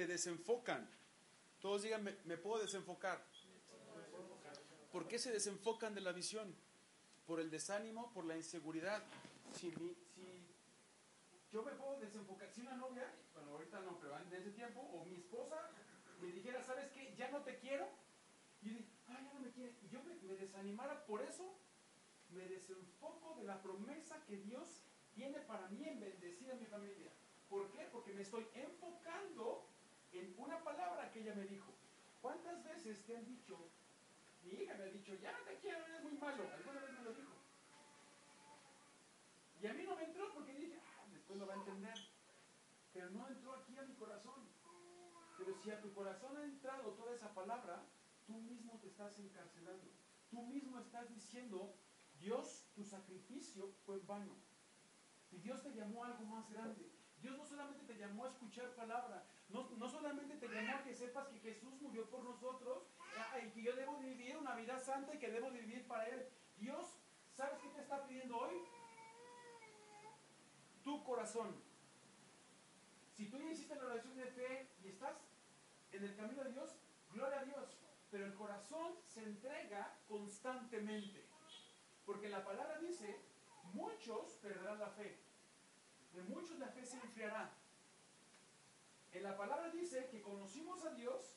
Te desenfocan. Todos digan, me, puedo desenfocar. ¿Por qué se desenfocan de la visión? Por el desánimo, por la inseguridad. Si, yo me puedo desenfocar, si una novia, bueno, ahorita no, pero en ese tiempo, o mi esposa me dijera, ¿sabes qué? Ya no te quiero. Y yo digo, ay, ya no me quiere. Y yo me, me desanimara por eso, me desenfoco de la promesa que Dios tiene para mí en bendecir a mi familia. ¿Por qué? Porque me estoy enfocando una palabra que ella me dijo. ¿Cuántas veces te han dicho, mi hija me ha dicho, ya te quiero, eres muy malo? Alguna vez me lo dijo. Y a mí no me entró porque dije, ah, después lo va a entender. Pero no entró aquí a mi corazón. Pero si a tu corazón ha entrado toda esa palabra, tú mismo te estás encarcelando. Tú mismo estás diciendo, Dios, tu sacrificio fue en vano. Y Dios te llamó a algo más grande. Dios no solamente te llamó a escuchar palabra, no, no solamente te llamó a que sepas que Jesús murió por nosotros ah, y que yo debo de vivir una vida santa y que debo de vivir para Él. Dios, ¿sabes qué te está pidiendo hoy? Tu corazón. Si tú ya hiciste la oración de fe y estás en el camino de Dios, gloria a Dios. Pero el corazón se entrega constantemente. Porque la palabra dice, muchos perderán la fe. De muchos la fe se enfriará. En la palabra dice que conocimos a Dios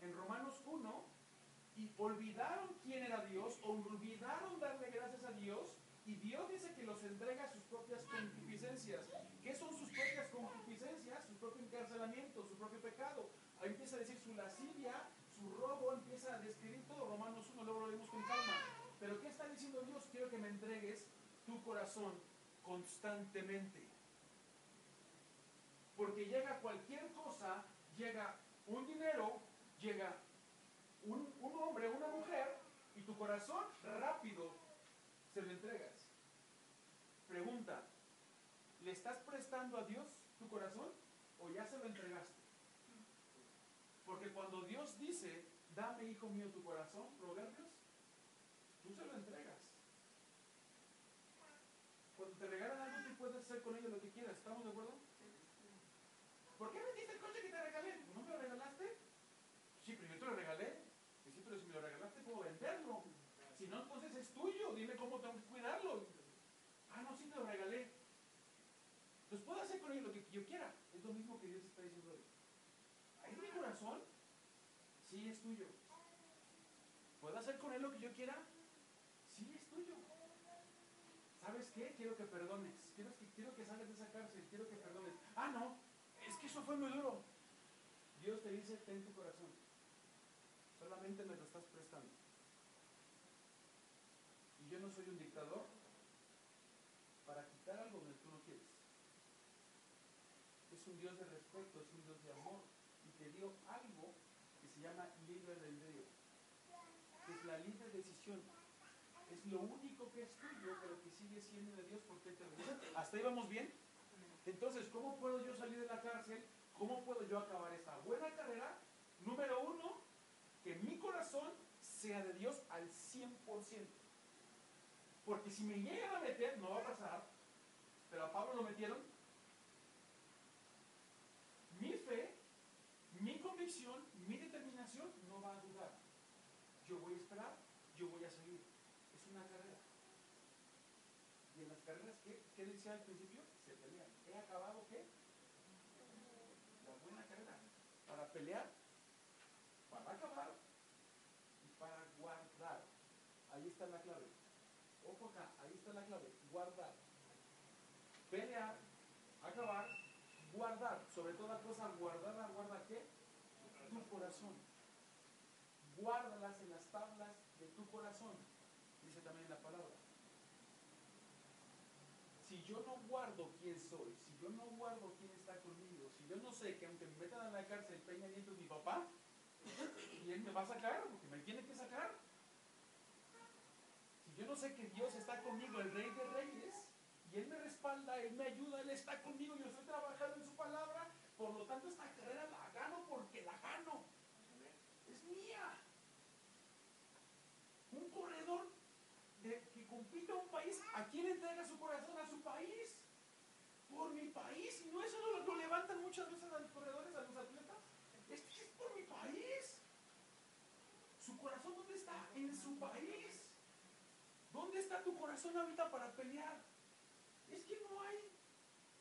en Romanos 1 y olvidaron quién era Dios, olvidaron darle gracias a Dios y Dios dice que los entrega a sus propias concupiscencias. ¿Qué son sus propias concupiscencias? Su propio encarcelamiento, su propio pecado. Ahí empieza a decir su lascivia, su robo, empieza a describir todo. Romanos 1, luego lo vemos con calma. Pero ¿qué está diciendo Dios? Quiero que me entregues tu corazón constantemente. Porque llega cualquier cosa, llega un dinero, llega un, un hombre, una mujer, y tu corazón rápido se lo entregas. Pregunta, ¿le estás prestando a Dios tu corazón o ya se lo entregaste? Porque cuando Dios dice, dame hijo mío tu corazón, proverbios, tú se lo entregas. Cuando te regalan algo, tú puedes hacer con ello lo que quieras. ¿Estamos de acuerdo? ¿Por qué vendiste el coche que te regalé? ¿No me lo regalaste? Sí, pero yo lo regalé. Y pero si me lo regalaste, puedo venderlo. Si no, entonces es tuyo. Dime cómo tengo que cuidarlo. Ah, no, sí te lo regalé. Pues puedo hacer con ello lo que yo quiera. Es lo mismo que Dios está diciendo hoy. ¿Es mi corazón? Sí, es tuyo. ¿Puedo hacer con él lo que yo quiera? Sí, es tuyo. ¿Sabes qué? Quiero que perdones. Quiero quiero que salgas de esa cárcel. Quiero que perdones. Ah, no. Es que eso fue muy duro. Dios te dice, ten tu corazón. Me lo estás prestando. Y yo no soy un dictador para quitar algo donde tú no quieres. Es un Dios de respeto, es un Dios de amor. Y te dio algo que se llama libre albedrío. Es la libre decisión. Es lo único que es tuyo, pero que sigue siendo de Dios porque te lo. ¿Hasta ahí vamos bien? Entonces, ¿cómo puedo yo salir de la cárcel? ¿Cómo puedo yo acabar esta buena carrera? Número uno, que mi corazón sea de Dios al 100%. Porque si me llegan a meter, no va a pasar, pero a Pablo lo metieron, mi fe, mi convicción, mi determinación no va a dudar. Yo voy a esperar, yo voy a seguir. Es una carrera. Y en las carreras, ¿qué, qué decía al principio? Se pelean. ¿He acabado qué? La buena carrera. Para pelear, para acabar y para guardar. Ahí está la clave. Ojo acá, ahí está la clave. Guardar. Pelear, acabar, guardar. Sobre toda cosa guardada, guarda qué? Tu corazón. Guárdalas en las tablas de tu corazón. Dice también la palabra. Si yo no guardo quién soy, si yo no guardo quién está conmigo, si yo no sé que aunque me metan a la cárcel Peña Nieto es mi papá, y él me va a sacar, porque me tiene que sacar. No sé que Dios está conmigo, el Rey de Reyes, y Él me respalda, Él me ayuda, Él está conmigo, yo estoy trabajando en su palabra, por lo tanto esta carrera la gano porque la gano. Es mía. Un corredor que compite a un país, ¿a quién entrega su corazón? A su país. Por mi país. Y no eso lo, lo levantan muchas veces a los corredores, a los atletas. Es que es por mi país. ¿Su corazón dónde está? En su país. ¿Dónde está tu corazón ahorita para pelear? Es que no hay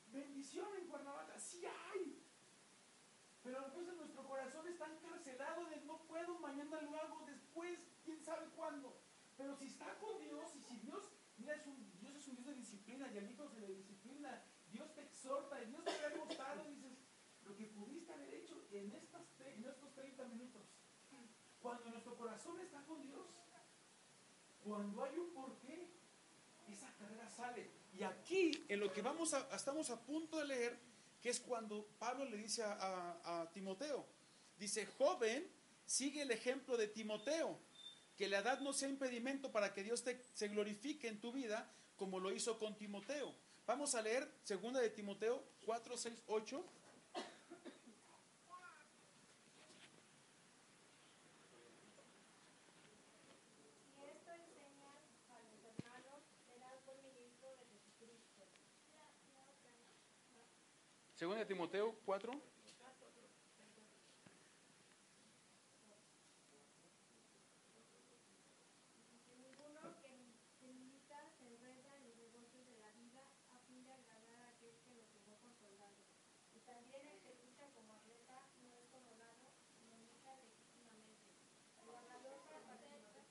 bendición en Cuernavaca. Sí hay. Pero a veces nuestro corazón está encarcelado de no puedo, mañana lo hago, después, quién sabe cuándo. Pero si está con Dios y si Dios, mira, es un, Dios es un Dios de disciplina y al hijo se le disciplina, Dios te exhorta y Dios te ha gustado, dices, lo que pudiste haber hecho en, estas, en estos 30 minutos. Cuando nuestro corazón está con Dios, cuando hay un porqué, carrera sale. Y aquí, en lo que vamos a, estamos a punto de leer, que es cuando Pablo le dice a, a, Timoteo, dice, joven, sigue el ejemplo de Timoteo, que la edad no sea impedimento para que Dios te, se glorifique en tu vida, como lo hizo con Timoteo. Vamos a leer segunda de Timoteo 4, 6, 8. Y esto enseña a los hermanos, serás buen ministro de Jesucristo. Segunda de Timoteo 4. Ninguno que, que milita se enreda en los negocios de la vida a fin de agradar a aquel que lo llevó por soldado. Y también el que lucha como atleta no es coronado, sino lucha legítimamente. El ganador para participar.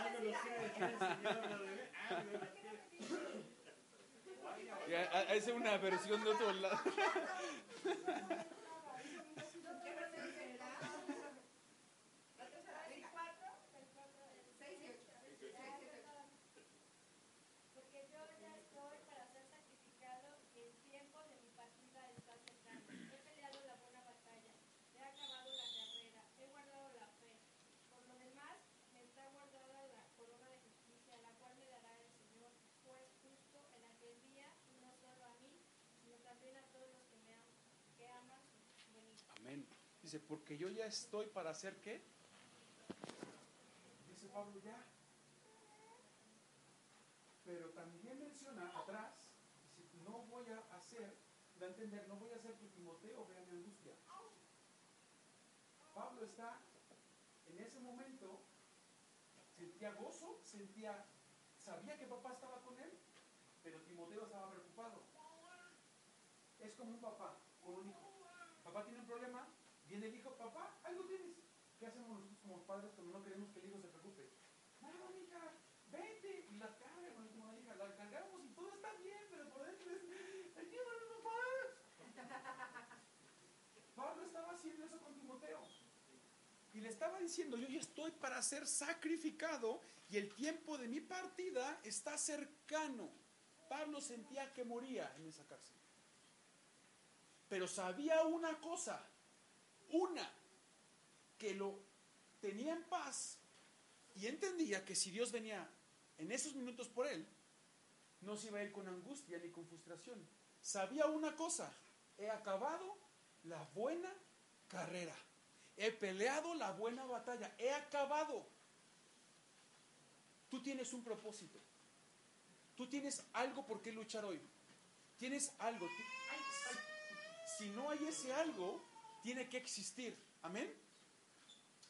Algo nos quiere decir el Señor, ¿no, bebé? Algo nos quiere- Es una versión de otro lado. Porque yo ya estoy para ser sacrificado y el tiempo de mi partida está cercano. He peleado la buena batalla, he acabado la carrera, he guardado la fe. Por lo demás, me está guardada la corona de justicia, la cual me dará el Señor, juez justo en aquel día, y no solo a mí, sino también a todos los que me aman, que aman su venida. Amén. Dice, porque yo ya estoy para hacer qué? Dice Pablo ya. Pero también menciona atrás, dice, no voy a hacer, da a entender, no voy a hacer que Timoteo vea mi angustia. Pablo está en ese momento, sentía gozo, sentía, sabía que papá estaba con él, pero Timoteo estaba preocupado. Es como un papá con un hijo. Papá tiene un problema, viene el hijo, papá, algo tienes. ¿Qué hacemos nosotros como padres cuando no queremos que el hijo se preocupe? No, mija, vete y la carga hija, la cargamos y todo está bien, pero por dentro es, ayúdame papá. Pablo estaba haciendo eso con Timoteo. Y le estaba diciendo, yo ya estoy para ser sacrificado y el tiempo de mi partida está cercano. Pablo sentía que moría en esa cárcel. Pero sabía una cosa, una, que lo tenía en paz y entendía que si Dios venía en esos minutos por él, no se iba a ir con angustia ni con frustración. Sabía una cosa, he acabado la buena carrera, he peleado la buena batalla, he acabado. Tú tienes un propósito, tú tienes algo por qué luchar hoy, tienes algo. si no hay ese algo, tiene que existir. Amén.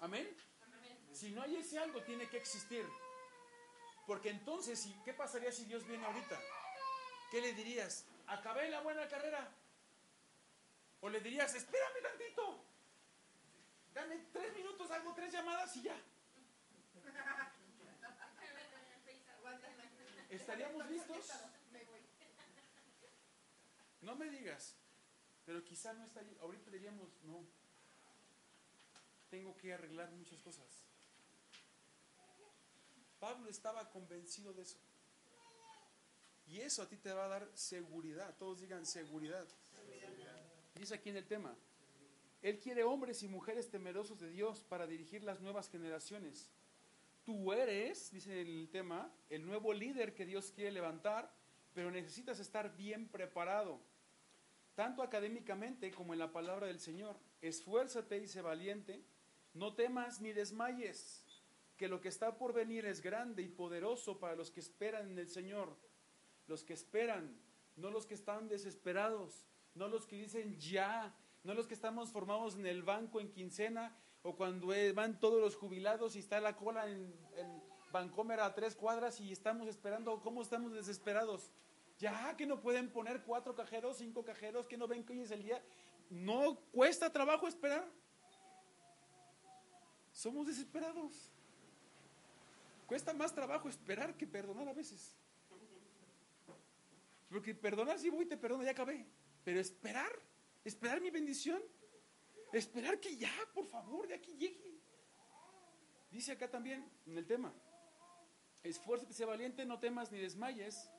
Amén. Si no hay ese algo, tiene que existir. Porque entonces, ¿qué pasaría si Dios viene ahorita? ¿Qué le dirías? Acabé la buena carrera. O le dirías, espérame tantito. Dame tres minutos, hago tres llamadas y ya. ¿Estaríamos listos? No me digas. Pero quizá no estaría. Ahorita diríamos, no. Tengo que arreglar muchas cosas. Pablo estaba convencido de eso. Y eso a ti te va a dar seguridad. Todos digan seguridad. Dice aquí en el tema. Él quiere hombres y mujeres temerosos de Dios para dirigir las nuevas generaciones. Tú eres, dice el tema, el nuevo líder que Dios quiere levantar, pero necesitas estar bien preparado, tanto académicamente como en la palabra del Señor. Esfuérzate y sé valiente, no temas ni desmayes, que lo que está por venir es grande y poderoso para los que esperan en el Señor, los que esperan, no los que están desesperados, no los que dicen ya, no los que estamos formados en el banco en quincena o cuando van todos los jubilados y está la cola en, en Bancomer a tres cuadras y estamos esperando, ¿cómo estamos desesperados? Ya que no pueden poner cuatro cajeros, cinco cajeros, que no ven que hoy es el día. No cuesta trabajo esperar. Somos desesperados. Cuesta más trabajo esperar que perdonar a veces. Porque perdonar si voy te perdono, ya acabé. Pero esperar, esperar mi bendición, esperar que ya, por favor, de aquí llegue. Dice acá también en el tema, esfuérzate, sea valiente, no temas ni desmayes,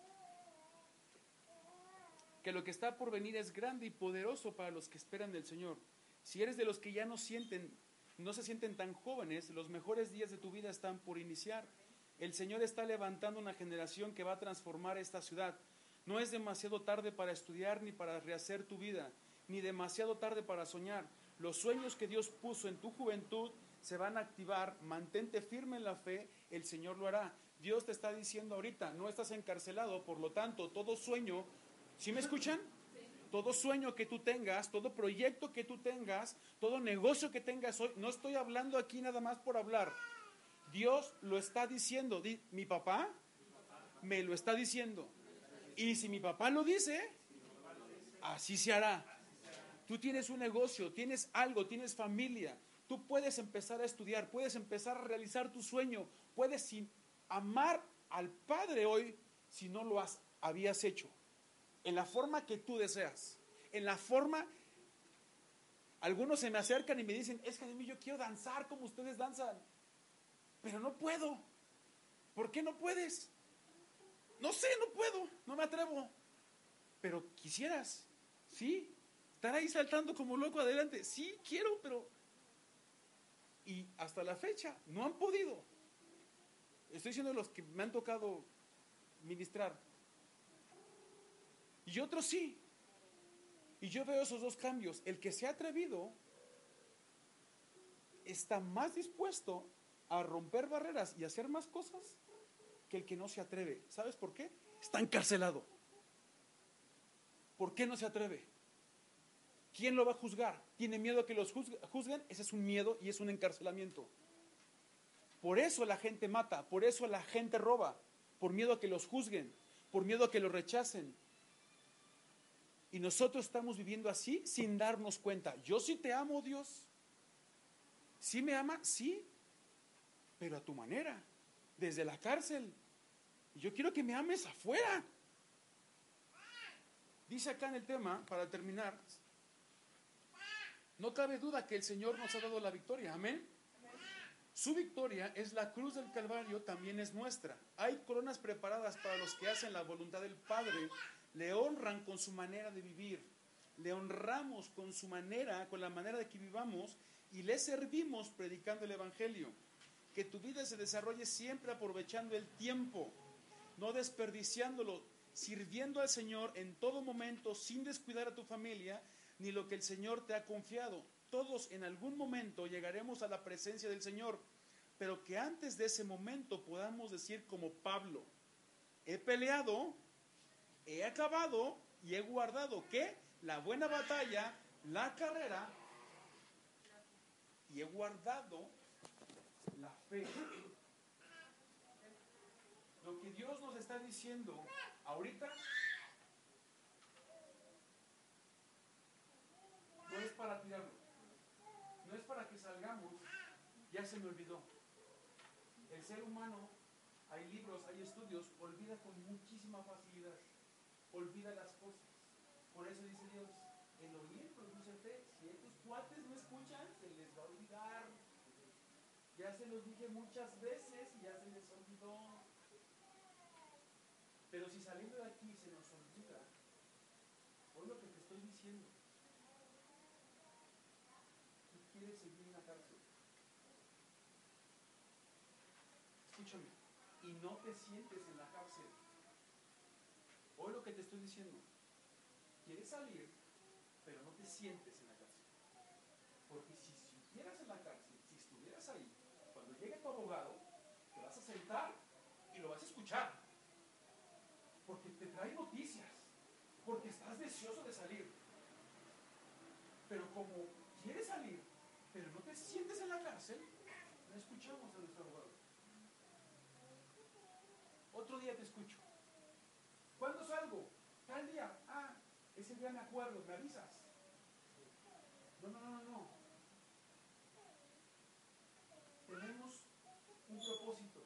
que lo que está por venir es grande y poderoso para los que esperan del Señor. Si eres de los que ya no sienten, no se sienten tan jóvenes, los mejores días de tu vida están por iniciar. El Señor está levantando una generación que va a transformar esta ciudad. No es demasiado tarde para estudiar ni para rehacer tu vida, ni demasiado tarde para soñar. Los sueños que Dios puso en tu juventud se van a activar. Mantente firme en la fe, el Señor lo hará. Dios te está diciendo ahorita, no estás encarcelado, por lo tanto, todo sueño, ¿sí me escuchan? Todo sueño que tú tengas, todo proyecto que tú tengas, todo negocio que tengas hoy, no estoy hablando aquí nada más por hablar. Dios lo está diciendo. Mi papá me lo está diciendo. Y si mi papá lo dice, así se hará. Tú tienes un negocio, tienes algo, tienes familia. Tú puedes empezar a estudiar, puedes empezar a realizar tu sueño, puedes amar al Padre hoy si no lo has, habías hecho. En la forma que tú deseas. En la forma... Algunos se me acercan y me dicen, es que a mí yo quiero danzar como ustedes danzan, pero no puedo. ¿Por qué no puedes? No sé, no puedo, no me atrevo. Pero quisieras, ¿sí? Estar ahí saltando como loco adelante. Sí, quiero, pero... Y hasta la fecha no han podido. Estoy diciendo los que me han tocado ministrar. Y otros sí. Y yo veo esos dos cambios. El que se ha atrevido está más dispuesto a romper barreras y hacer más cosas que el que no se atreve. ¿Sabes por qué? Está encarcelado. ¿Por qué no se atreve? ¿Quién lo va a juzgar? ¿Tiene miedo a que los juzguen? Ese es un miedo y es un encarcelamiento. Por eso la gente mata, por eso la gente roba, por miedo a que los juzguen, por miedo a que los rechacen. Y nosotros estamos viviendo así sin darnos cuenta. Yo sí te amo, Dios. ¿Sí me ama? Sí, pero a tu manera, desde la cárcel. Y yo quiero que me ames afuera. Dice acá en el tema, para terminar, no cabe duda que el Señor nos ha dado la victoria. Amén. Su victoria es la cruz del Calvario, también es nuestra. Hay coronas preparadas para los que hacen la voluntad del Padre, le honran con su manera de vivir, le honramos con su manera, con la manera de que vivamos y le servimos predicando el Evangelio. Que tu vida se desarrolle siempre aprovechando el tiempo, no desperdiciándolo, sirviendo al Señor en todo momento sin descuidar a tu familia ni lo que el Señor te ha confiado. Todos en algún momento llegaremos a la presencia del Señor, pero que antes de ese momento podamos decir como Pablo, he peleado, he acabado y he guardado que la buena batalla, la carrera, y he guardado la fe. Lo que Dios nos está diciendo ahorita no es para tirarlo, no es para que salgamos, ya se me olvidó. El ser humano, hay libros, hay estudios, olvida con muchísima facilidad, olvida las cosas. Por eso dice Dios, el oír produce fe. Si estos cuates no escuchan, se les va a olvidar. Ya se los dije muchas veces y ya se les olvidó. Pero si saliendo de aquí se nos olvida, oye lo que te estoy diciendo, tú quieres seguir en la cárcel. Escúchame, y no te sientes en la cárcel. Oye lo que te estoy diciendo, quieres salir, pero no te sientes en la cárcel. Porque si estuvieras en la cárcel, si estuvieras ahí, cuando llegue tu abogado, te vas a sentar y lo vas a escuchar. Porque te trae noticias. Porque estás deseoso de salir. Pero como quieres salir, pero no te sientes en la cárcel, no escuchamos a nuestro abogado. Otro día te escucho. ¿Cuándo salgo? Tal día. Ah, ese día me acuerdo, me avisas. No, no, no, no. Tenemos un propósito.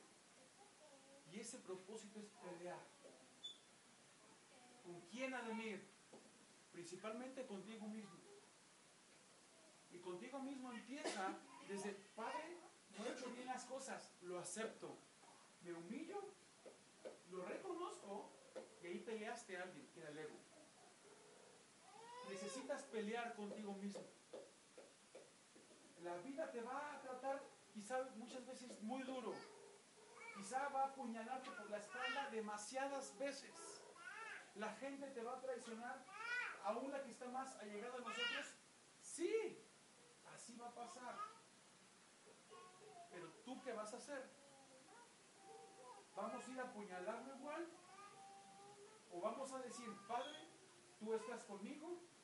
Y ese propósito es pelear. ¿Con quién ha de? Principalmente contigo mismo. Y contigo mismo empieza desde, Padre, no he hecho bien las cosas, lo acepto. Me humillo, lo reconozco y ahí peleaste a alguien, que era el ego. Pelear contigo mismo. La vida te va a tratar quizá muchas veces muy duro. Quizá va a apuñalarte por la espalda demasiadas veces. La gente te va a traicionar, aún la que está más allegada a nosotros. Sí, así va a pasar. Pero tú qué vas a hacer? ¿Vamos a ir a apuñalarlo igual? ¿O vamos a decir, Padre, tú estás conmigo?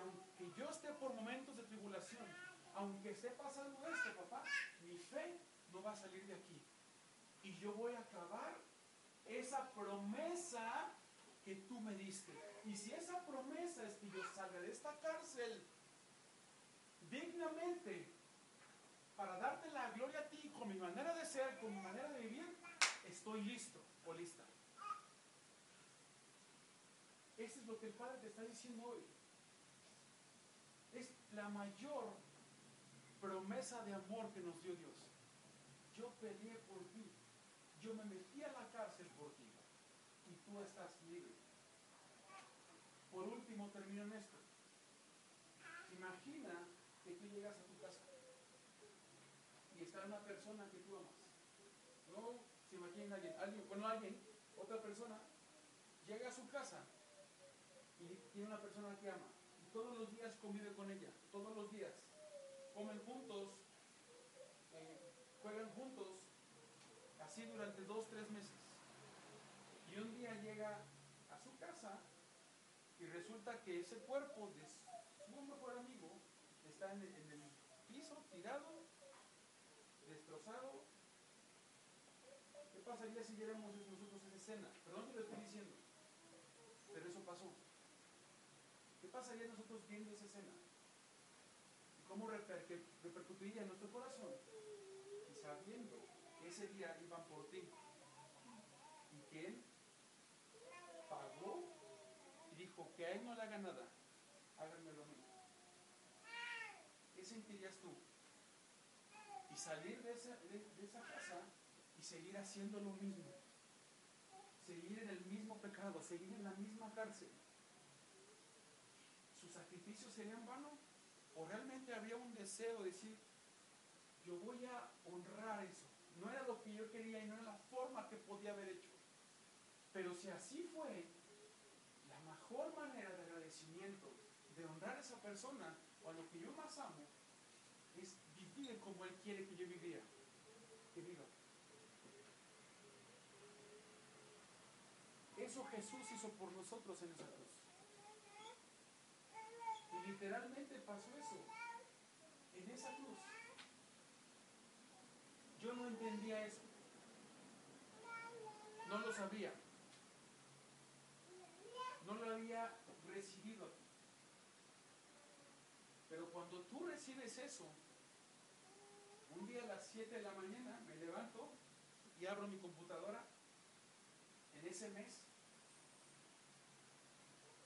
Aunque yo esté por momentos de tribulación, aunque esté pasando esto, papá, mi fe no va a salir de aquí. Y yo voy a acabar esa promesa que tú me diste. Y si esa promesa es que yo salga de esta cárcel dignamente para darte la gloria a ti con mi manera de ser, con mi manera de vivir, estoy listo o lista. Eso es lo que el Padre te está diciendo hoy. La mayor promesa de amor que nos dio Dios. Yo peleé por ti. Yo me metí a la cárcel por ti. Y tú estás libre. Por último, termino en esto. Imagina que tú llegas a tu casa y está una persona que tú amas. No se imagina alguien, alguien, bueno, alguien, otra persona, llega a su casa y tiene una persona que ama. Y todos los días convive con ella, todos los días. Comen juntos, eh, juegan juntos, así durante dos, tres meses. Y un día llega a su casa y resulta que ese cuerpo de su mejor amigo está en el, piso, tirado, destrozado. ¿Qué pasaría si viéramos nosotros esa escena? Perdón que lo estoy diciendo, pero eso pasó. ¿Qué pasaría nosotros viendo esa escena? ¿Y cómo reper repercutiría en nuestro corazón? Y sabiendo que ese día iban por ti y que Él pagó y dijo que a Él no le haga nada, háganmelo a mí. ¿Qué sentirías tú? Y salir de esa, de, esa casa y seguir haciendo lo mismo. Seguir en el mismo pecado, seguir en la misma cárcel. ¿Sus sacrificios serían vanos? ¿O realmente había un deseo de decir, yo voy a honrar eso? No era lo que yo quería y no era la forma que podía haber hecho. Pero si así fue, la mejor manera de agradecimiento, de honrar a esa persona o a lo que yo más amo, es vivir como Él quiere que yo viviera, que viva. Eso Jesús hizo por nosotros en esa cruz. Literalmente pasó eso, en esa cruz. Yo no entendía eso. No lo sabía. No lo había recibido. Pero cuando tú recibes eso, un día a las 7 de la mañana me levanto y abro mi computadora en ese mes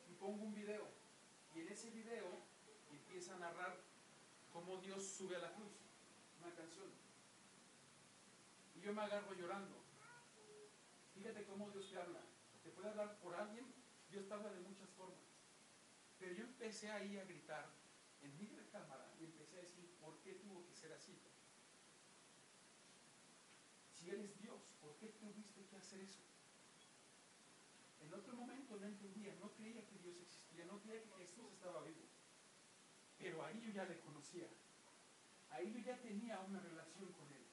y pongo un video. Y en ese video empieza a narrar cómo Dios sube a la cruz, una canción. Y yo me agarro llorando. Fíjate cómo Dios te habla. te puede hablar por alguien, Dios te habla de muchas formas. Pero yo empecé ahí a gritar en mi recámara y empecé a decir, ¿por qué tuvo que ser así? Si eres Dios, ¿por qué tuviste que hacer eso? En otro momento no entendía, no creía que Dios existía, no creía que Jesús estaba vivo. Pero ahí yo ya le conocía. Ahí yo ya tenía una relación con Él.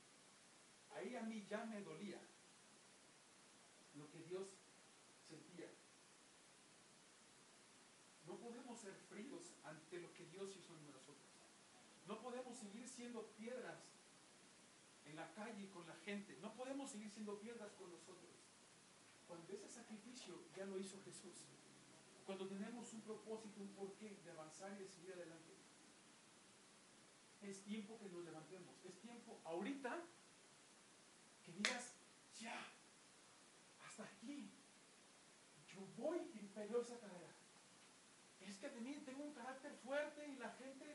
Ahí a mí ya me dolía lo que Dios sentía. No podemos ser fríos ante lo que Dios hizo en nosotros. No podemos seguir siendo piedras en la calle con la gente. No podemos seguir siendo piedras con nosotros. Cuando ese sacrificio ya lo hizo Jesús. Cuando tenemos un propósito, un porqué de avanzar y de seguir adelante. Es tiempo que nos levantemos. Es tiempo ahorita que digas, ya, hasta aquí. Yo voy peleo esa carrera. Es que de mí tengo un carácter fuerte y la gente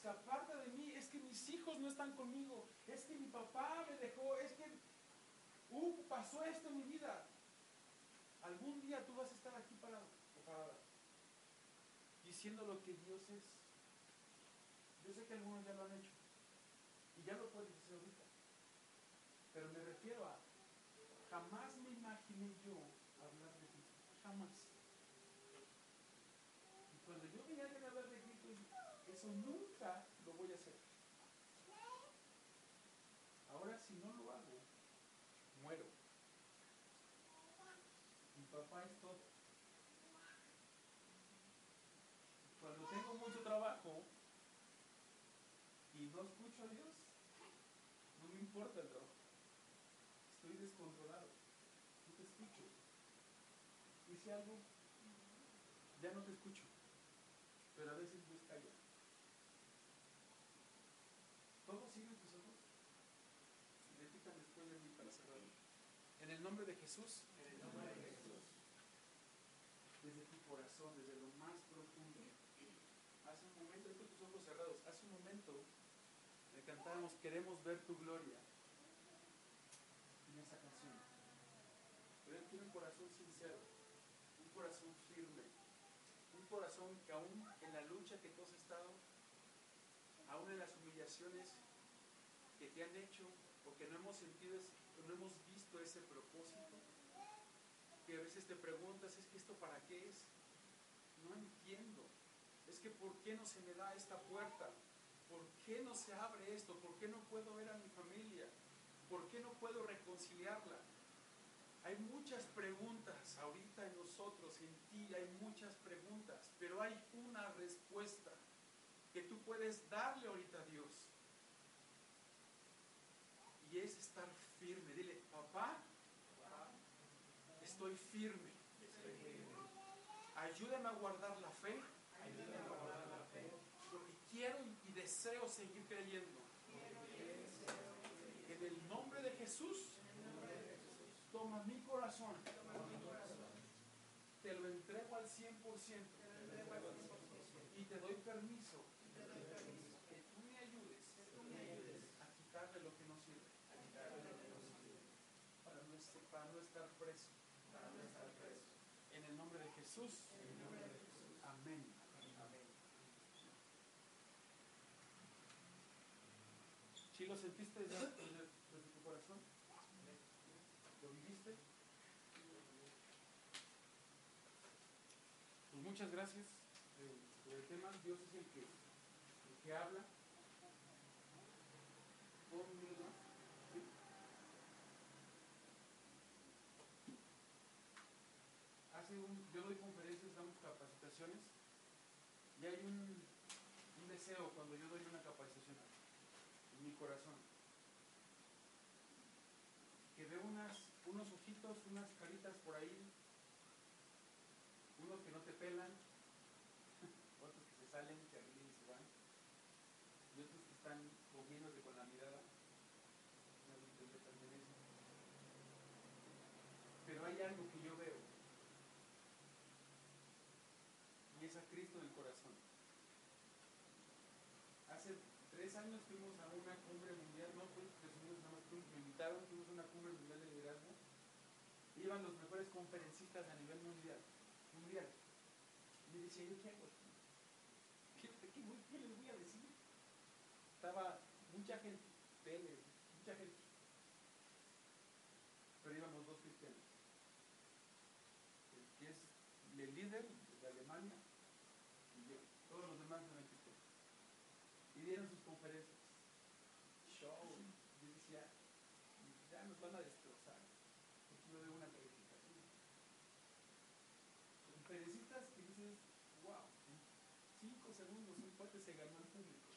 se aparta de mí. Es que mis hijos no están conmigo. Es que mi papá me dejó. Es que uh, pasó esto en mi vida. Algún día tú vas a estar aquí parado o diciendo lo que Dios es. Yo sé que algunos ya lo han hecho y ya lo puedes hacer ahorita. Pero me refiero a, jamás me imaginé yo hablar de ti. Jamás. Y cuando yo venía a hablar de Cristo, eso nunca lo voy a hacer. Ahora si no lo hago, muero. Mi papá es todo. Cuando tengo mucho trabajo y no escucho a Dios, no me importa el trabajo. Estoy descontrolado. No te escucho. Hice algo, ya no te escucho. Pero a veces Dios calla. ¿Todos siguen tus ojos? Repitan después de mí para cerrarlo. En el nombre de Jesús. En el nombre de Jesús. Desde tu corazón, desde lo más profundo. Hace un momento, con tus ojos cerrados, hace un momento le cantábamos Queremos ver tu gloria en esa canción. Pero Él tiene un corazón sincero, un corazón firme, un corazón que aún en la lucha que tú has estado, aún en las humillaciones que te han hecho o que no hemos sentido, que no hemos visto ese propósito, que a veces te preguntas, ¿es que esto para qué es? No entiendo. Es que ¿por qué no se me da esta puerta? ¿Por qué no se abre esto? ¿Por qué no puedo ver a mi familia? ¿Por qué no puedo reconciliarla? Hay muchas preguntas ahorita en nosotros, en ti hay muchas preguntas, pero hay una respuesta que tú puedes darle ahorita a Dios. Y es estar firme. Dile, papá, estoy firme. Ayúdame a guardar la fe. Porque quiero y deseo seguir creyendo. En el nombre de Jesús, toma mi corazón. Te lo entrego al 100%. Y te doy permiso que tú me ayudes a quitarle lo que no sirve. Para no, estar, para no estar preso. En el nombre de Jesús. ¿Sí lo sentiste desde, tu corazón? ¿Lo viviste? Pues muchas gracias eh, por el tema. Dios es el que, que habla. Hace un, yo doy conferencias, damos capacitaciones y hay un, un deseo cuando yo doy una capacitación corazón. Que veo unas, unos ojitos, unas caritas por ahí, unos que no te pelan, otros que se salen, se ríen y se van, y otros que están moviéndose con la mirada. No lo intenté también eso. Pero hay algo que yo veo, y es a Cristo en el corazón. Hace tres años fuimos a una cumbre mundial, no fue resumimos nada más, fuimos- me invitaron, fuimos a una cumbre mundial de liderazgo Iban los mejores conferencistas a nivel mundial. mundial. Y decía, ¿yo qué hago? ¿Qué, qué, qué les voy a decir? Estaba mucha gente, tele, mucha gente. 5 segundos un cuate se ganó al público.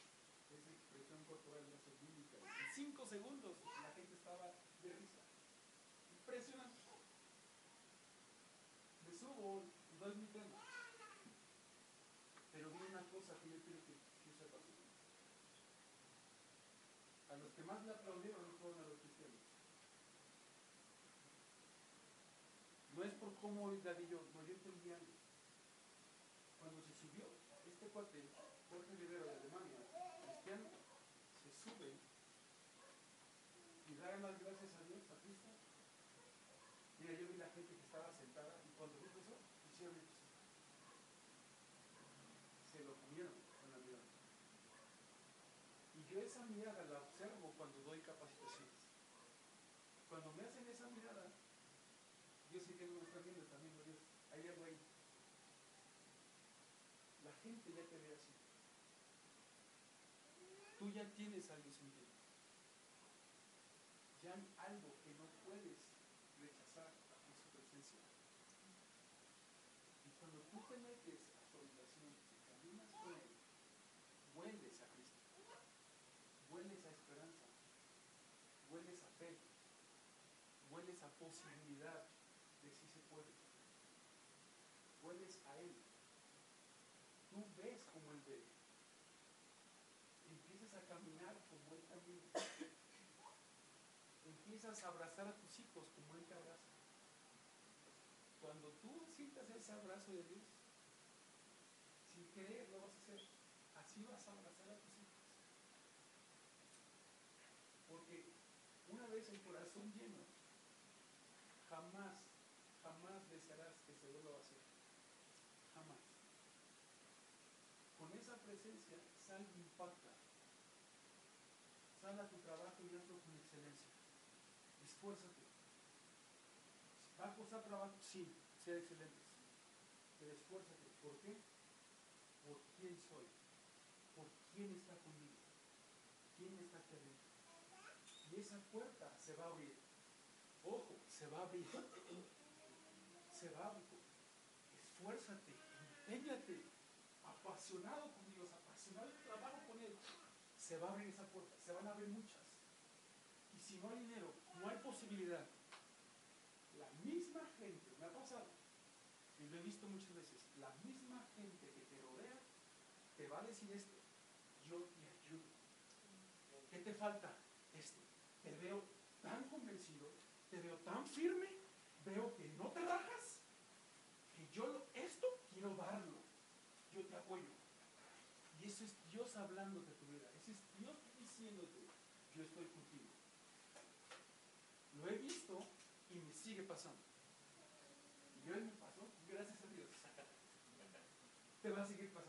Esa expresión corporal de subílica. En 5 segundos la gente estaba de risa. Impresionante. Me subo y doy mi tema. Pero vi una cosa que yo quiero que, que sepas. A los que más le aplaudieron fueron a los cristianos. No es por cómo David yo, no, yo entendía algo cuate, Jorge Rivero de Alemania, cristiano, se sube y da las gracias a Dios, a Cristo. Mira, yo vi la gente que estaba sentada y cuando vi eso, hicieron esto. Se lo comieron con la mirada. Y yo esa mirada la observo cuando doy capacitaciones. Cuando me hacen esa mirada, yo sé que no me están viendo, viendo Dios. Hay algo ahí. Tú ya tienes a Dios en ti. Ya hay algo que no puedes rechazar en su presencia. Y cuando tú te metes a su habitación y caminas con Él, hueles a Cristo. Hueles a esperanza. Hueles a fe. Hueles a posibilidad de si se puede. Hueles a Él. Tú ves como Él ve. Empiezas a caminar como Él camina. Empiezas a abrazar a tus hijos Él te abraza. Cuando tú sientas ese abrazo de Dios, sin querer lo vas a hacer. Así vas a abrazar a tus hijos. Porque una vez el corazón lleno, jamás, jamás desearás que se vuelva a hacer. Jamás. Con esa presencia, sal y impacta. Sal tu trabajo y hazlo con excelencia. Esfuérzate. ¿Va a costar trabajo? Sí, sea excelente. Pero esfuérzate. ¿Por qué? Por quién soy. Por quién está conmigo. ¿Quién está aquí adentro? Y esa puerta se va a abrir. Ojo, se va a abrir. Se va a abrir. Esfuérzate, empeñate, apasionado con Dios, apasionado el trabajo con Él. Se va a abrir esa puerta, se van a abrir muchas. Y si no hay dinero, no hay posibilidad. La misma gente, me ha pasado, y lo he visto muchas veces, la misma gente que te rodea te va a decir esto, yo te ayudo. ¿Qué te falta? Esto. Te veo tan convencido, te veo tan firme, veo que no te rajas, que yo esto quiero darlo. Yo te apoyo. Y eso es Dios hablándote tu vida. Ese es Dios diciéndote, yo estoy contigo. Lo he visto pasando. Y hoy me pasó, gracias a Dios. Te va a seguir pasando.